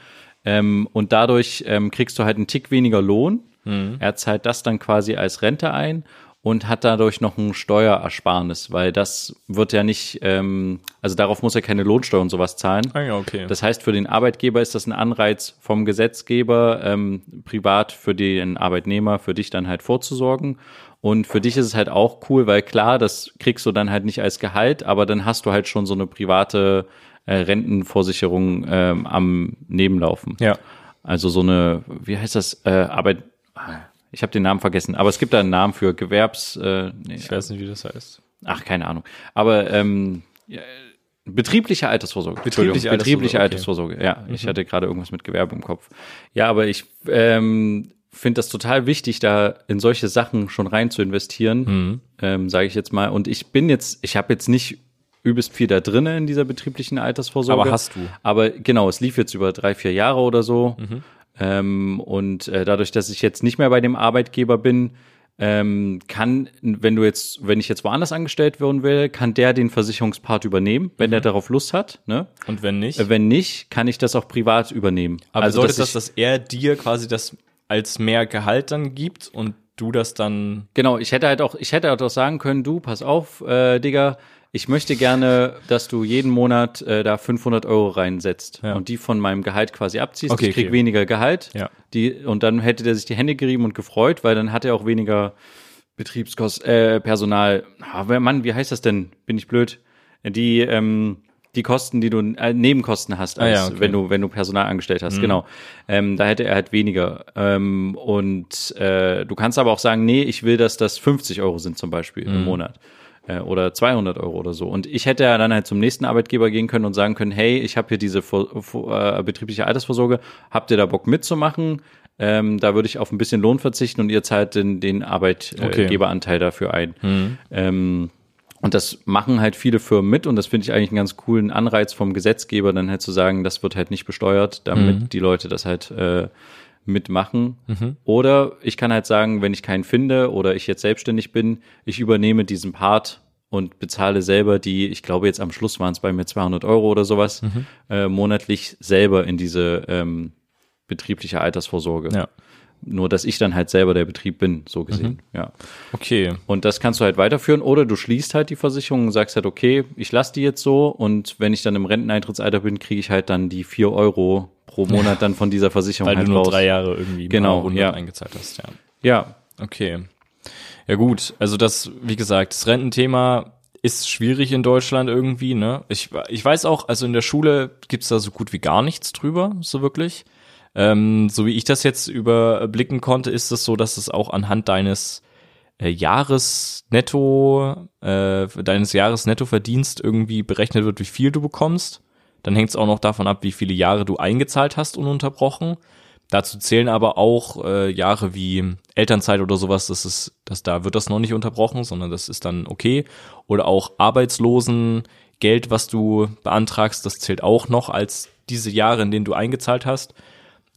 Speaker 1: Ähm, und dadurch ähm, kriegst du halt einen Tick weniger Lohn.
Speaker 2: Mhm.
Speaker 1: Er zahlt das dann quasi als Rente ein und hat dadurch noch ein Steuerersparnis, weil das wird ja nicht, ähm, also darauf muss er keine Lohnsteuer und sowas zahlen.
Speaker 2: Ah ja, okay.
Speaker 1: Das heißt, für den Arbeitgeber ist das ein Anreiz vom Gesetzgeber, ähm, privat für den Arbeitnehmer, für dich dann halt vorzusorgen. Und für dich ist es halt auch cool, weil klar, das kriegst du dann halt nicht als Gehalt, aber dann hast du halt schon so eine private äh, Rentenversicherung ähm, am Nebenlaufen.
Speaker 2: ja.
Speaker 1: Also so eine, wie heißt das, äh, Arbeit, ich habe den Namen vergessen, aber es gibt da einen Namen für Gewerbs, äh, nee,
Speaker 2: Ich weiß nicht, wie das heißt.
Speaker 1: ach, keine Ahnung. Aber ähm, ja, betriebliche Altersvorsorge.
Speaker 2: Betriebliche
Speaker 1: betriebliche
Speaker 2: Altersvorsorge, Mhm.
Speaker 1: Altersvorsorge. Ja, ich hatte gerade irgendwas mit Gewerbe im Kopf. Ja, aber ich ähm, finde das total wichtig, da in solche Sachen schon rein zu investieren,
Speaker 2: Mhm.
Speaker 1: ähm, sage ich jetzt mal. Und ich bin jetzt, ich habe jetzt nicht übelst viel da drinne in dieser betrieblichen Altersvorsorge.
Speaker 2: Aber hast du.
Speaker 1: Aber genau, es lief jetzt über drei, vier Jahre oder so.
Speaker 2: Mhm.
Speaker 1: Ähm, und äh, dadurch, dass ich jetzt nicht mehr bei dem Arbeitgeber bin, ähm, kann, wenn du jetzt, wenn ich jetzt woanders angestellt werden will, kann der den Versicherungspart übernehmen, wenn
Speaker 2: Mhm.
Speaker 1: der darauf Lust hat. Ne?
Speaker 2: Und wenn nicht?
Speaker 1: Äh, Wenn nicht, kann ich das auch privat übernehmen.
Speaker 2: aber
Speaker 1: also,
Speaker 2: bedeutet
Speaker 1: dass
Speaker 2: das, dass er dir quasi das als mehr Gehalt dann gibt und du das dann
Speaker 1: Genau, ich hätte halt auch, ich hätte halt auch sagen können, du, pass auf, äh, Digga, ich möchte gerne, dass du jeden Monat äh, da 500 Euro reinsetzt
Speaker 2: Ja.
Speaker 1: und die von meinem Gehalt quasi abziehst.
Speaker 2: Okay,
Speaker 1: ich krieg
Speaker 2: okay.
Speaker 1: weniger Gehalt.
Speaker 2: Ja.
Speaker 1: Die, und dann hätte der sich die Hände gerieben und gefreut, weil dann hat er auch weniger Betriebskosten, äh, Personal. Ah, wer- Mann, wie heißt das denn? Bin ich blöd? Die, ähm, die Kosten, die du äh, Nebenkosten hast,
Speaker 2: Ah ja,
Speaker 1: als
Speaker 2: okay. Mhm.
Speaker 1: wenn du wenn du Personal angestellt hast, genau. Ähm, da hätte er halt weniger. Ähm, und äh, du kannst aber auch sagen, nee, ich will, dass das 50 Euro sind zum Beispiel
Speaker 2: Mhm.
Speaker 1: im Monat äh, oder 200 Euro oder so. Und ich hätte ja dann halt zum nächsten Arbeitgeber gehen können und sagen können, hey, ich habe hier diese vor, vor, äh, betriebliche Altersvorsorge, habt ihr da Bock mitzumachen? Ähm, da würde ich auf ein bisschen Lohn verzichten und ihr zahlt den, den Arbeitgeberanteil dafür ein. Ähm, und das machen halt viele Firmen mit und das finde ich eigentlich einen ganz coolen Anreiz vom Gesetzgeber, dann halt zu sagen, das wird halt nicht besteuert, damit die Leute das halt äh, mitmachen. Oder ich kann halt sagen, wenn ich keinen finde oder ich jetzt selbstständig bin, ich übernehme diesen Part und bezahle selber die, ich glaube jetzt am Schluss waren es bei mir 200 Euro oder sowas, äh, monatlich selber in diese ähm, betriebliche Altersvorsorge.
Speaker 2: Ja.
Speaker 1: Nur, dass ich dann halt selber der Betrieb bin, so gesehen. Ja.
Speaker 2: Okay.
Speaker 1: Und das kannst du halt weiterführen oder du schließt halt die Versicherung und sagst halt, okay, ich lasse die jetzt so und wenn ich dann im Renteneintrittsalter bin, kriege ich halt dann die vier Euro pro Monat dann von dieser Versicherung
Speaker 2: Weil
Speaker 1: halt
Speaker 2: du nur
Speaker 1: raus.
Speaker 2: drei Jahre irgendwie
Speaker 1: Genau,
Speaker 2: mal 100
Speaker 1: ja.
Speaker 2: eingezahlt hast, ja.
Speaker 1: Ja,
Speaker 2: Okay. Ja gut, also das, wie gesagt, das Rententhema ist schwierig in Deutschland irgendwie, ne? Ich, ich weiß auch, also in der Schule gibt's da so gut wie gar nichts drüber, so wirklich. Ähm, so wie ich das jetzt überblicken konnte, ist es so, dass es auch anhand deines äh, Jahresnetto, äh, deines Jahresnettoverdienst irgendwie berechnet wird, wie viel du bekommst. Dann hängt es auch noch davon ab, wie viele Jahre du eingezahlt hast, ununterbrochen. Dazu zählen aber auch äh, Jahre wie Elternzeit oder sowas, das ist, das, da wird das noch nicht unterbrochen, sondern das ist dann okay. Oder auch Arbeitslosengeld, was du beantragst, das zählt auch noch als diese Jahre, in denen du eingezahlt hast.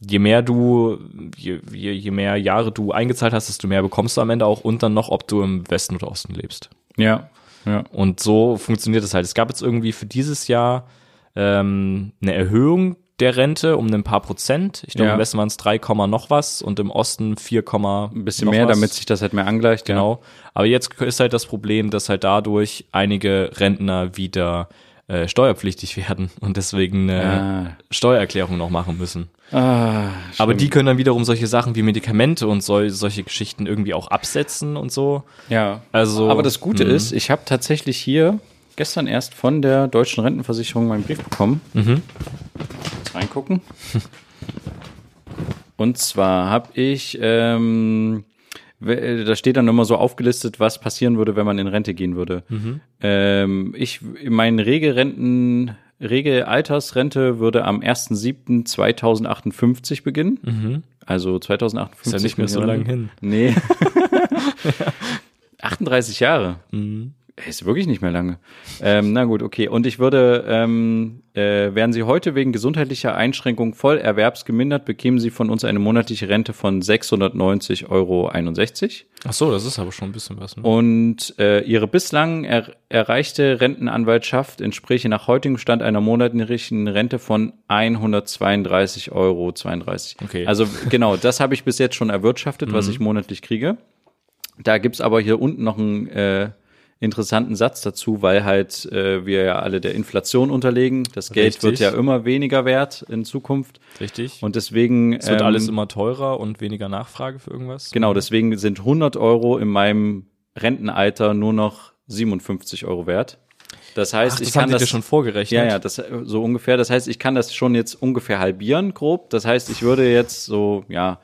Speaker 2: Je mehr du, je, je, je mehr Jahre du eingezahlt hast, desto mehr bekommst du am Ende auch und dann noch, ob du im Westen oder Osten lebst.
Speaker 1: ja, ja.
Speaker 2: Und so funktioniert es halt. Es gab jetzt irgendwie für dieses Jahr ähm, eine Erhöhung der Rente um ein paar Prozent. Ich glaube,
Speaker 1: Ja.
Speaker 2: im Westen waren es 3, Komma noch was und im Osten 4,
Speaker 1: Ein bisschen mehr,
Speaker 2: was.
Speaker 1: damit sich das halt mehr angleicht. Ja.
Speaker 2: Genau. Aber jetzt ist halt das Problem, dass halt dadurch einige Rentner wieder äh, steuerpflichtig werden und deswegen eine
Speaker 1: Ah.
Speaker 2: Steuererklärung noch machen müssen.
Speaker 1: Ah,
Speaker 2: Aber die können dann wiederum solche Sachen wie Medikamente und sol solche Geschichten irgendwie auch absetzen und so.
Speaker 1: Ja.
Speaker 2: Also,
Speaker 1: Aber das Gute
Speaker 2: Mhm.
Speaker 1: ist, ich habe tatsächlich hier gestern erst von der deutschen Rentenversicherung meinen Brief bekommen.
Speaker 2: Mhm.
Speaker 1: Jetzt reingucken. Und zwar habe ich, ähm, we- da steht dann immer so aufgelistet, was passieren würde, wenn man in Rente gehen würde.
Speaker 2: Mhm.
Speaker 1: Ähm, ich, meine Regelrenten, Regelaltersrente würde am 1.7.2058 beginnen.
Speaker 2: Mhm.
Speaker 1: Also 2058.
Speaker 2: Ist ja nicht mehr so lange hin.
Speaker 1: Nee. 38 Jahre.
Speaker 2: Mhm.
Speaker 1: Ist wirklich nicht mehr lange. Ähm, na gut, okay. Und ich würde, ähm, äh, wären Sie heute wegen gesundheitlicher Einschränkung voll erwerbsgemindert, bekämen Sie von uns eine monatliche Rente von 690,61 Euro.
Speaker 2: Ach so, das ist aber schon ein bisschen was. Ne?
Speaker 1: Und äh, Ihre bislang er erreichte Rentenanwaltschaft entspräche nach heutigem Stand einer monatlichen Rente von 132,32 Euro.
Speaker 2: Okay.
Speaker 1: Also genau, das habe ich bis jetzt schon erwirtschaftet, was
Speaker 2: Mhm.
Speaker 1: ich monatlich kriege. Da gibt's aber hier unten noch einen äh, interessanten Satz dazu, weil halt äh, wir ja alle der Inflation unterlegen. Das Geld
Speaker 2: Richtig.
Speaker 1: wird ja immer weniger wert in Zukunft.
Speaker 2: Richtig.
Speaker 1: Und deswegen.
Speaker 2: es wird
Speaker 1: ähm,
Speaker 2: alles immer teurer und weniger Nachfrage für irgendwas.
Speaker 1: Genau, deswegen sind 100 Euro in meinem Rentenalter nur noch 57 Euro wert. Das heißt,
Speaker 2: Ach, das
Speaker 1: ich kann das
Speaker 2: dir schon vorgerechnet.
Speaker 1: ja, ja, das so ungefähr. Das heißt, ich kann das schon jetzt ungefähr halbieren, grob. Das heißt, ich würde jetzt so, ja,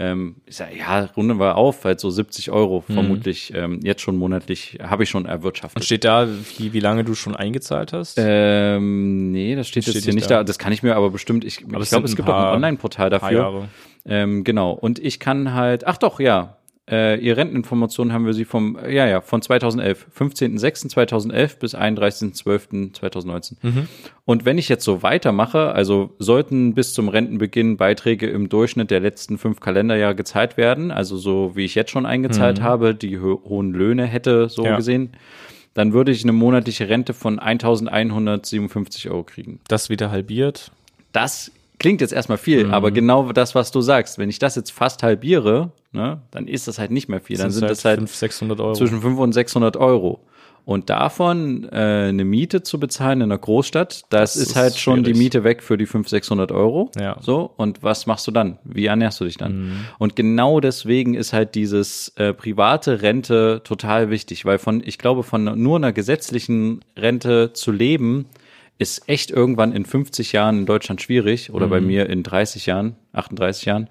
Speaker 1: ähm, ich sag, ja, runden wir auf, halt so 70 Euro vermutlich ähm, jetzt schon monatlich habe ich schon
Speaker 2: Und
Speaker 1: erwirtschaftet.
Speaker 2: steht da, wie, wie lange du schon eingezahlt hast?
Speaker 1: Ähm, nee, das steht,
Speaker 2: Steht
Speaker 1: jetzt hier
Speaker 2: nicht da.
Speaker 1: da. Das kann ich mir aber bestimmt. Ich, ich glaube, es gibt auch
Speaker 2: paar-
Speaker 1: ein Online-Portal dafür. Ähm, genau. Und ich kann halt, ach doch, ja. Äh, ihre Renteninformationen haben wir sie vom, ja, ja, von 2011, 15.06.2011 bis 31.12.2019. Und wenn ich jetzt so weitermache, also sollten bis zum Rentenbeginn Beiträge im Durchschnitt der letzten fünf Kalenderjahre gezahlt werden, also so wie ich jetzt schon eingezahlt habe, die ho hohen Löhne hätte so
Speaker 2: Ja.
Speaker 1: gesehen, dann würde ich eine monatliche Rente von 1.157 Euro kriegen.
Speaker 2: Das wieder halbiert.
Speaker 1: Das klingt jetzt erstmal viel, aber genau das, was du sagst, wenn ich das jetzt fast halbiere, ne, dann ist das halt nicht mehr viel. Dann sind das halt
Speaker 2: 500, 600 Euro.
Speaker 1: zwischen 500 und 600 Euro. Und davon äh, eine Miete zu bezahlen in einer Großstadt, das,
Speaker 2: Das
Speaker 1: ist
Speaker 2: ist
Speaker 1: halt schon die
Speaker 2: schwierig.
Speaker 1: Miete weg für die 500, 600 Euro.
Speaker 2: Ja.
Speaker 1: So, und was machst du dann? Wie ernährst du dich dann?
Speaker 2: Mhm.
Speaker 1: Und genau deswegen ist halt dieses äh, private Rente total wichtig, weil von, ich glaube, von nur einer gesetzlichen Rente zu leben, ist echt irgendwann in 50 Jahren in Deutschland schwierig oder
Speaker 2: Mhm.
Speaker 1: bei mir in 30 Jahren, 38 Jahren.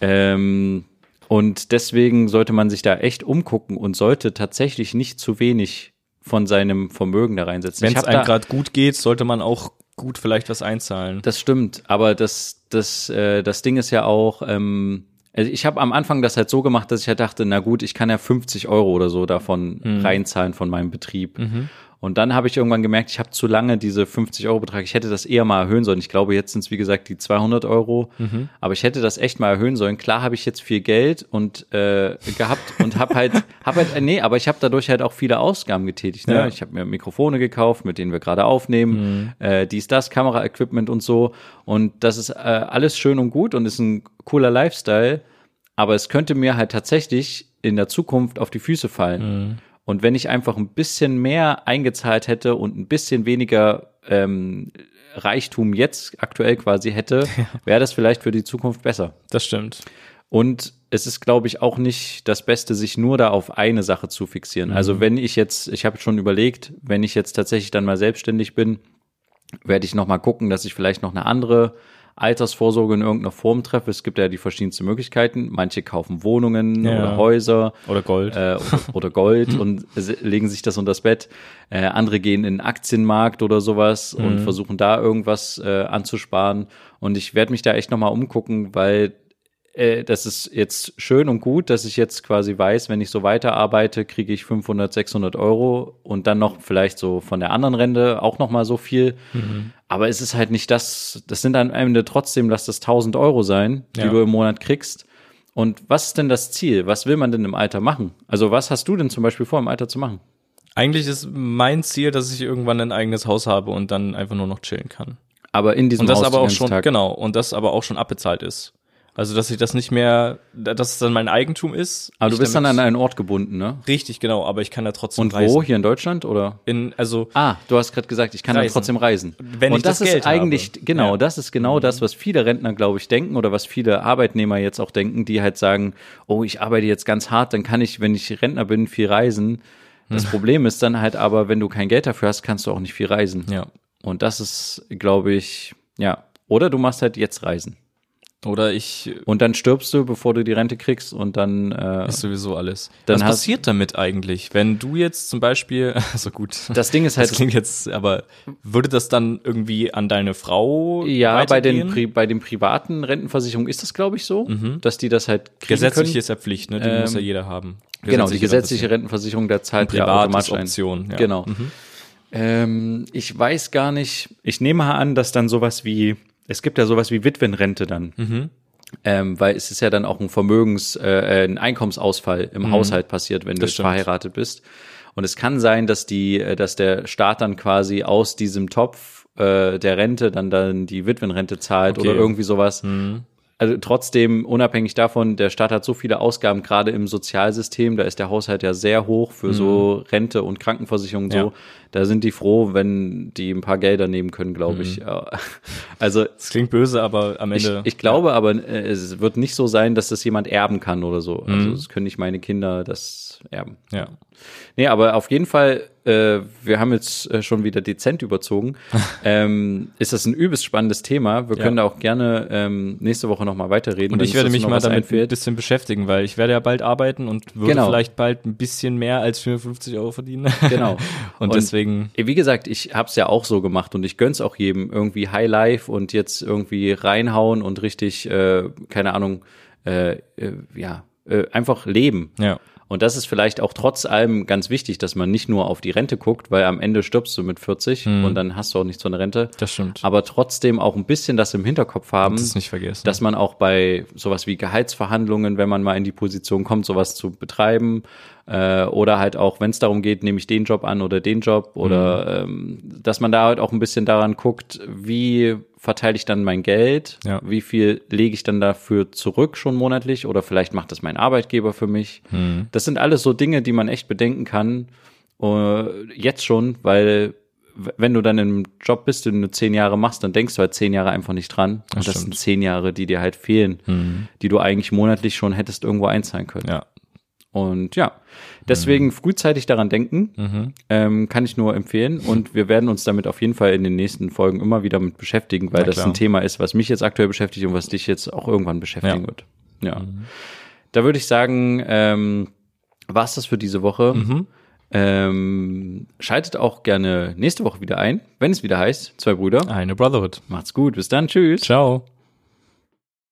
Speaker 1: Ähm, und deswegen sollte man sich da echt umgucken und sollte tatsächlich nicht zu wenig von seinem Vermögen da reinsetzen.
Speaker 2: Wenn es einem gerade gut geht, sollte man auch gut vielleicht was einzahlen.
Speaker 1: das stimmt, aber das, das, äh, das Ding ist ja auch, ähm, also ich habe am Anfang das halt so gemacht, dass ich halt dachte, na gut, ich kann ja 50 Euro oder so davon reinzahlen von meinem Betrieb. Und dann habe ich irgendwann gemerkt, ich habe zu lange diese 50 Euro Betrag, ich hätte das eher mal erhöhen sollen. Ich glaube, jetzt sind es wie gesagt die 200 Euro, aber ich hätte das echt mal erhöhen sollen. Klar habe ich jetzt viel Geld und äh, gehabt und habe halt, hab halt, äh, nee, aber ich habe dadurch halt auch viele Ausgaben getätigt. Ne?
Speaker 2: Ja.
Speaker 1: Ich habe mir Mikrofone gekauft, mit denen wir gerade aufnehmen, äh, dies, das, Kameraequipment und so. Und das ist äh, alles schön und gut und ist ein cooler Lifestyle. Aber es könnte mir halt tatsächlich in der Zukunft auf die Füße fallen. Und wenn ich einfach ein bisschen mehr eingezahlt hätte und ein bisschen weniger ähm, Reichtum jetzt aktuell quasi hätte, wäre das vielleicht für die Zukunft besser.
Speaker 2: Das stimmt.
Speaker 1: Und es ist, glaube ich, auch nicht das Beste, sich nur da auf eine Sache zu fixieren. Also wenn ich jetzt, ich habe schon überlegt, wenn ich jetzt tatsächlich dann mal selbstständig bin, werde ich noch mal gucken, dass ich vielleicht noch eine andere Altersvorsorge in irgendeiner Form treffe. Es gibt ja die verschiedensten Möglichkeiten. Manche kaufen Wohnungen
Speaker 2: Ja.
Speaker 1: oder Häuser
Speaker 2: Oder Gold.
Speaker 1: äh, oder, Gold und legen sich das unters Bett. Äh, andere gehen in den Aktienmarkt oder sowas und versuchen da irgendwas äh, anzusparen. Und ich werde mich da echt nochmal umgucken, weil äh, das ist jetzt schön und gut, dass ich jetzt quasi weiß, wenn ich so weiterarbeite, kriege ich 500, 600 Euro und dann noch vielleicht so von der anderen Rente auch nochmal so viel. Aber es ist halt nicht das, das sind dann am Ende trotzdem, lass das 1000 Euro sein, die
Speaker 2: Ja.
Speaker 1: du im Monat kriegst. Und was ist denn das Ziel? Was will man denn im Alter machen? Also was hast du denn zum Beispiel vor, im Alter zu machen?
Speaker 2: Eigentlich ist mein Ziel, dass ich irgendwann ein eigenes Haus habe und dann einfach nur noch chillen kann.
Speaker 1: Aber in diesem
Speaker 2: Und das
Speaker 1: Haus
Speaker 2: aber auch schon,
Speaker 1: Tag.
Speaker 2: genau, und das aber auch schon abbezahlt ist. Also, dass ich das nicht mehr, dass es dann mein Eigentum ist.
Speaker 1: Aber du bist dann an einen Ort gebunden, ne?
Speaker 2: Richtig, genau, aber ich kann da trotzdem
Speaker 1: Und
Speaker 2: reisen.
Speaker 1: wo? Hier in Deutschland oder?
Speaker 2: In, also,
Speaker 1: Ah, du hast gerade gesagt, ich kann dann
Speaker 2: Reisen.
Speaker 1: trotzdem reisen.
Speaker 2: Wenn
Speaker 1: und
Speaker 2: ich das
Speaker 1: das,
Speaker 2: Geld
Speaker 1: ist eigentlich
Speaker 2: habe.
Speaker 1: genau,
Speaker 2: Ja. Mhm.
Speaker 1: das ist genau das, was viele Rentner, glaube ich, denken oder was viele Arbeitnehmer jetzt auch denken, die halt sagen, oh, ich arbeite jetzt ganz hart, dann kann ich, wenn ich Rentner bin, viel reisen. Das Problem ist dann halt aber, wenn du kein Geld dafür hast, kannst du auch nicht viel reisen.
Speaker 2: ja.
Speaker 1: Und das ist, glaube ich, ja. Oder du machst halt jetzt Reisen.
Speaker 2: Oder ich
Speaker 1: Und dann stirbst du, bevor du die Rente kriegst und dann äh,
Speaker 2: ist sowieso alles.
Speaker 1: Dann
Speaker 2: Was passiert damit eigentlich, wenn du jetzt zum Beispiel, also gut,
Speaker 1: das Ding ist halt,
Speaker 2: das klingt jetzt, aber würde das dann irgendwie an deine Frau
Speaker 1: ja, bei den? Pri bei den privaten Rentenversicherungen ist das, glaube ich, so, dass die das halt kriegen
Speaker 2: Gesetzlich
Speaker 1: können.
Speaker 2: ist ja Pflicht, ne? Die muss ja jeder haben.
Speaker 1: Genau, die gesetzliche Rentenversicherung, da zahlt ja
Speaker 2: Privat
Speaker 1: automatisch ein.
Speaker 2: Option. Ja.
Speaker 1: Genau. Ähm, ich weiß gar nicht, ich nehme mal an, dass dann sowas wie, es gibt ja sowas wie Witwenrente dann.
Speaker 2: Mhm.
Speaker 1: Ähm, weil es ist ja dann auch ein Vermögens-, äh, ein Einkommensausfall im Haushalt passiert, wenn du
Speaker 2: Mhm. Das
Speaker 1: jetzt
Speaker 2: stimmt.
Speaker 1: verheiratet bist. Und es kann sein, dass die, äh, dass der Staat dann quasi aus diesem Topf äh, der Rente dann dann die Witwenrente zahlt
Speaker 2: Okay. Mhm.
Speaker 1: oder irgendwie sowas. Also trotzdem, unabhängig davon, der Staat hat so viele Ausgaben, gerade im Sozialsystem, da ist der Haushalt ja sehr hoch für so Rente und Krankenversicherung so.
Speaker 2: Mhm. Ja.
Speaker 1: Da sind die froh, wenn die ein paar Gelder nehmen können, glaube ich. Ja. Also
Speaker 2: Das klingt böse, aber am
Speaker 1: ich,
Speaker 2: Ende.
Speaker 1: ich glaube aber, äh, es wird nicht so sein, dass das jemand erben kann oder so. Also
Speaker 2: Mhm.
Speaker 1: es können nicht meine Kinder das erben.
Speaker 2: ja.
Speaker 1: Nee, aber auf jeden Fall, äh, wir haben jetzt äh, schon wieder dezent überzogen. ähm, ist das ein übelst spannendes Thema. Wir
Speaker 2: Ja.
Speaker 1: können da auch gerne ähm, nächste Woche nochmal weiterreden.
Speaker 2: Und ich werde mich mal damit ein bisschen beschäftigen, weil ich werde ja bald arbeiten und würde
Speaker 1: Genau.
Speaker 2: vielleicht bald ein bisschen mehr als 450 Euro verdienen.
Speaker 1: Genau.
Speaker 2: und, deswegen,
Speaker 1: Wie gesagt, ich hab's ja auch so gemacht und ich gönn's auch jedem irgendwie High Life und jetzt irgendwie reinhauen und richtig, äh, keine Ahnung, äh, äh, ja, äh, einfach leben.
Speaker 2: ja.
Speaker 1: Und das ist vielleicht auch trotz allem ganz wichtig, dass man nicht nur auf die Rente guckt, weil am Ende stirbst du mit 40 und dann hast du auch nichts von der Rente.
Speaker 2: Das stimmt.
Speaker 1: Aber trotzdem auch ein bisschen das im Hinterkopf haben,
Speaker 2: Das nicht vergessen.
Speaker 1: dass man auch bei sowas wie Gehaltsverhandlungen, wenn man mal in die Position kommt, sowas zu betreiben, äh, oder halt auch, wenn es darum geht, nehme ich den Job an oder den Job, oder ähm, dass man da halt auch ein bisschen daran guckt, wie verteile ich dann mein Geld,
Speaker 2: Ja.
Speaker 1: wie viel lege ich dann dafür zurück schon monatlich, oder vielleicht macht das mein Arbeitgeber für mich. Das sind alles so Dinge, die man echt bedenken kann, äh, jetzt schon, weil wenn du dann im Job bist, den du zehn Jahre machst, dann denkst du halt zehn Jahre einfach nicht dran. Und das sind
Speaker 2: stimmt.
Speaker 1: zehn Jahre, die dir halt fehlen, die du eigentlich monatlich schon hättest irgendwo einzahlen können.
Speaker 2: ja.
Speaker 1: Und ja, deswegen frühzeitig daran denken, ähm, kann ich nur empfehlen. Und wir werden uns damit auf jeden Fall in den nächsten Folgen immer wieder mit beschäftigen, weil das ein Thema ist, was mich jetzt aktuell beschäftigt und was dich jetzt auch irgendwann beschäftigen
Speaker 2: Ja.
Speaker 1: wird. Ja. Da würde ich sagen, ähm, war's das für diese Woche. Ähm, schaltet auch gerne nächste Woche wieder ein, wenn es wieder heißt, zwei Brüder.
Speaker 2: Eine Brotherhood.
Speaker 1: Macht's gut, bis dann, tschüss.
Speaker 2: Ciao.